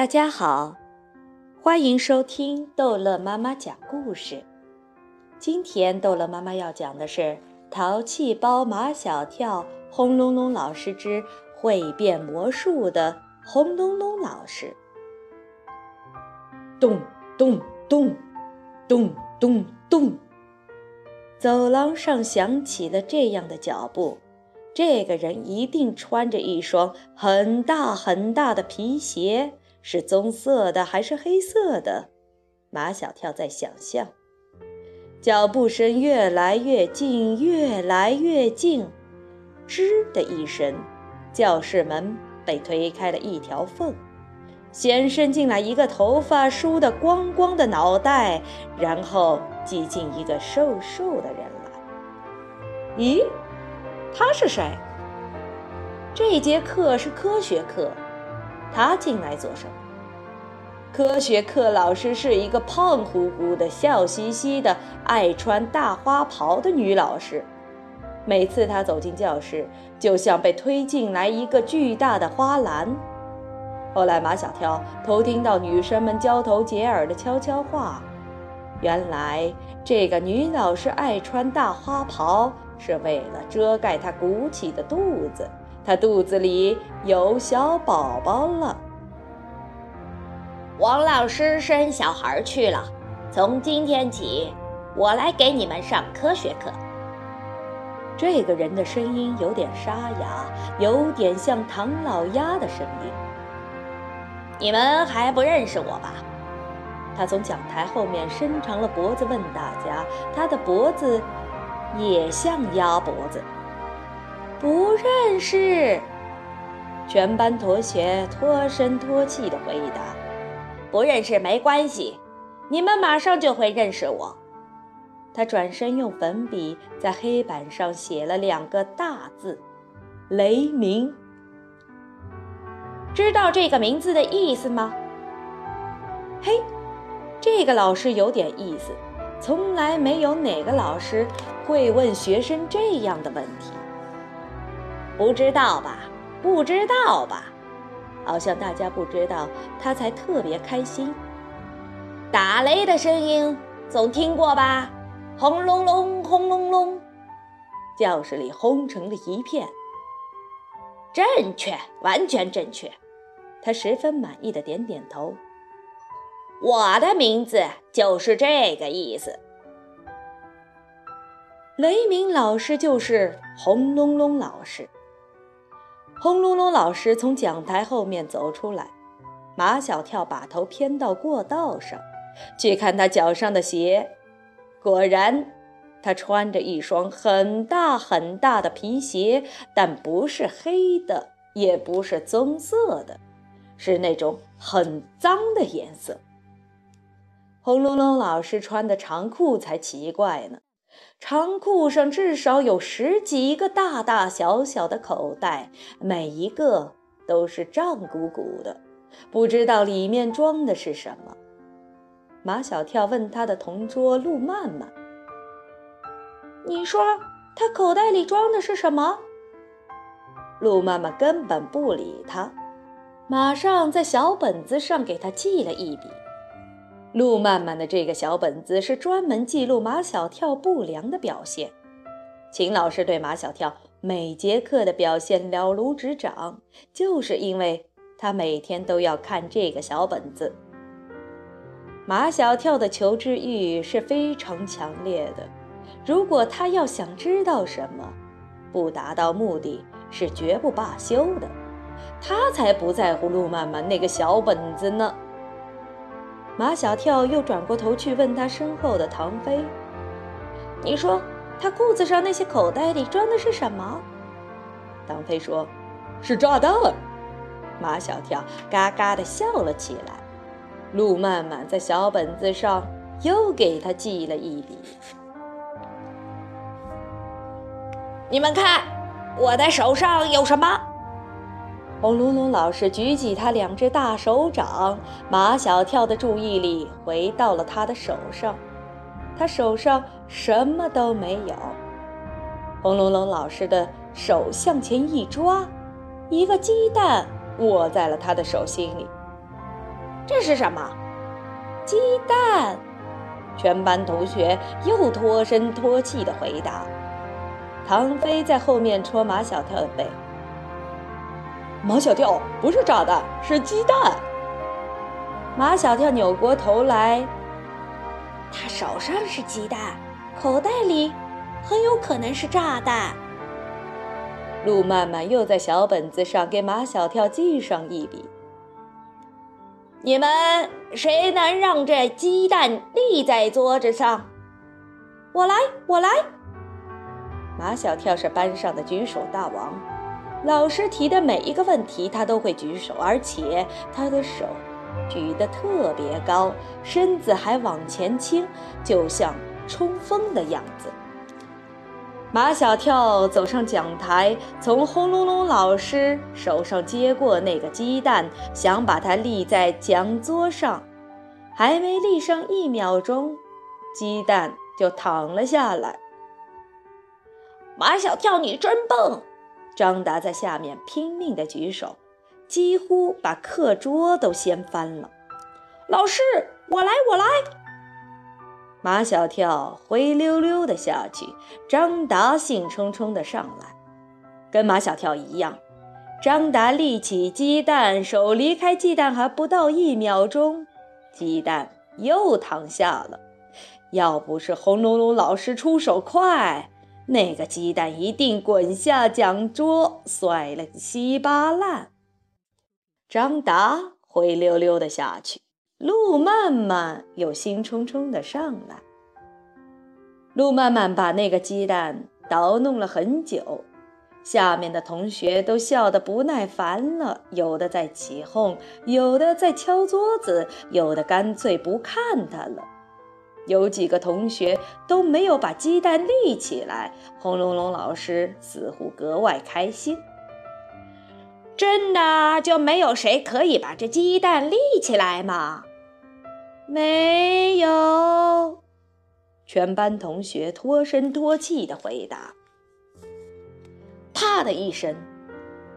大家好，欢迎收听逗乐妈妈讲故事。今天逗乐妈妈要讲的是《淘气包马小跳》轰隆隆老师之会变魔术的轰隆隆老师。咚咚咚，咚咚咚，走廊上响起了这样的脚步。这个人一定穿着一双很大很大的皮鞋。是棕色的还是黑色的？马小跳在想象。脚步声越来越近，越来越近。吱的一声，教室门被推开了一条缝，先伸进来一个头发梳得光光的脑袋，然后挤进一个瘦瘦的人来。咦，他是谁？这节课是科学课。他进来做什么？科学课老师是一个胖乎乎的、笑嘻嘻的、爱穿大花袍的女老师。每次她走进教室，就像被推进来一个巨大的花篮。后来，马小跳偷听到女生们交头接耳的悄悄话。原来，这个女老师爱穿大花袍，是为了遮盖她鼓起的肚子。他肚子里有小宝宝了。王老师生小孩去了，从今天起，我来给你们上科学课。这个人的声音有点沙哑，有点像唐老鸭的声音。你们还不认识我吧？他从讲台后面伸长了脖子问大家，他的脖子也像鸭脖子。不认识，全班同学脱声脱气的回答：“不认识没关系，你们马上就会认识我。”他转身用粉笔在黑板上写了两个大字：“雷鸣。”知道这个名字的意思吗？嘿，这个老师有点意思，从来没有哪个老师会问学生这样的问题。不知道吧？不知道吧？好像大家不知道，他才特别开心。打雷的声音总听过吧？轰隆隆，轰隆隆，教室里轰成了一片。正确，完全正确。他十分满意的点点头。我的名字就是这个意思。雷鸣老师就是轰隆隆老师。轰隆隆！老师从讲台后面走出来，马小跳把头偏到过道上，去看他脚上的鞋。果然，他穿着一双很大很大的皮鞋，但不是黑的，也不是棕色的，是那种很脏的颜色。轰隆隆！老师穿的长裤才奇怪呢。长裤上至少有十几个大大小小的口袋，每一个都是胀鼓鼓的，不知道里面装的是什么。马小跳问他的同桌陆曼曼：“你说他口袋里装的是什么？”陆曼曼根本不理他，马上在小本子上给他记了一笔。陆曼曼的这个小本子是专门记录马小跳不良的表现。秦老师对马小跳每节课的表现了如指掌，就是因为他每天都要看这个小本子。马小跳的求知欲是非常强烈的，如果他要想知道什么，不达到目的是绝不罢休的。他才不在乎陆曼曼那个小本子呢。马小跳又转过头去问他身后的唐飞：“你说他裤子上那些口袋里装的是什么？”唐飞说：“是炸弹。”马小跳嘎嘎地笑了起来。陆曼曼在小本子上又给他记了一笔：“你们看，我的手上有什么？”轰隆隆老师举起他两只大手掌，马小跳的注意力回到了他的手上。他手上什么都没有。轰隆隆老师的手向前一抓，一个鸡蛋握在了他的手心里。这是什么？鸡蛋。全班同学又脱声脱气地回答。唐飞在后面戳马小跳的背。马小跳，不是炸弹，是鸡蛋。马小跳扭过头来，他手上是鸡蛋，口袋里很有可能是炸弹。陆曼曼又在小本子上给马小跳记上一笔。你们谁能让这鸡蛋立在桌子上？我来，我来。马小跳是班上的举手大王，老师提的每一个问题他都会举手，而且他的手举得特别高，身子还往前倾，就像冲锋的样子。马小跳走上讲台，从轰隆隆老师手上接过那个鸡蛋，想把它立在讲桌上。还没立上一秒钟，鸡蛋就躺了下来。马小跳，你真笨！张达在下面拼命地举手，几乎把课桌都掀翻了。老师，我来，我来。马小跳灰溜溜的下去，张达兴冲冲的上来，跟马小跳一样。张达立起鸡蛋，手离开鸡蛋还不到一秒钟，鸡蛋又躺下了。要不是轰隆隆老师出手快，那个鸡蛋一定滚下讲桌，摔了个稀巴烂。张达灰溜溜的下去。陆曼曼又兴冲冲的上来。陆曼曼把那个鸡蛋捣弄了很久，下面的同学都笑得不耐烦了，有的在起哄，有的在敲桌子，有的干脆不看他了。有几个同学都没有把鸡蛋立起来，轰隆隆老师似乎格外开心。真的就没有谁可以把这鸡蛋立起来吗？没有，全班同学脱声脱气地回答。啪的一声，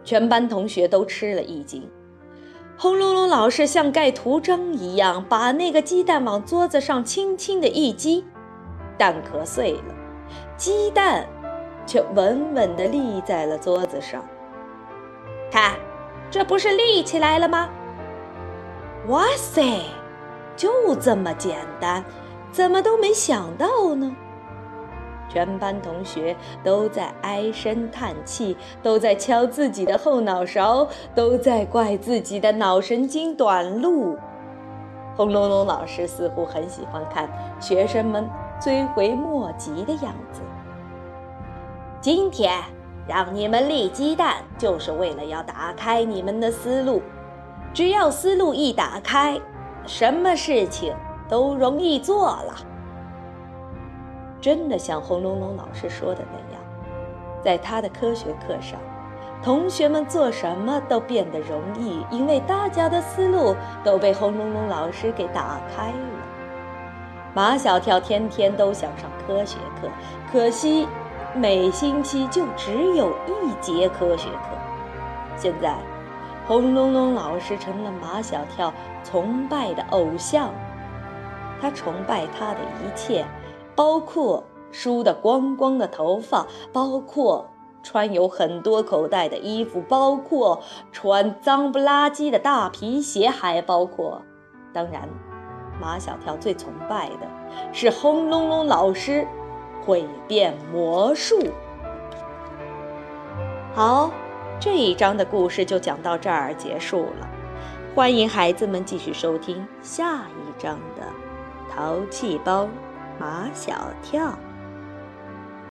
全班同学都吃了一惊。轰隆隆老师像盖图章一样，把那个鸡蛋往桌子上轻轻的一击，蛋壳碎了，鸡蛋却稳稳地立在了桌子上。看，这不是立起来了吗？哇塞！就这么简单，怎么都没想到呢？全班同学都在唉声叹气，都在敲自己的后脑勺，都在怪自己的脑神经短路。轰隆隆老师似乎很喜欢看学生们追悔莫及的样子。今天让你们立鸡蛋，就是为了要打开你们的思路。只要思路一打开，什么事情都容易做了。真的像轰隆隆老师说的那样，在他的科学课上，同学们做什么都变得容易，因为大家的思路都被轰隆隆老师给打开了。马小跳天天都想上科学课，可惜每星期就只有一节科学课。现在。轰隆隆老师成了马小跳崇拜的偶像，他崇拜他的一切，包括梳得光光的头发，包括穿有很多口袋的衣服，包括穿脏不拉几的大皮鞋，还包括，当然，马小跳最崇拜的是轰隆隆老师会变魔术。好。这一章的故事就讲到这儿结束了，欢迎孩子们继续收听下一章的《淘气包马小跳》。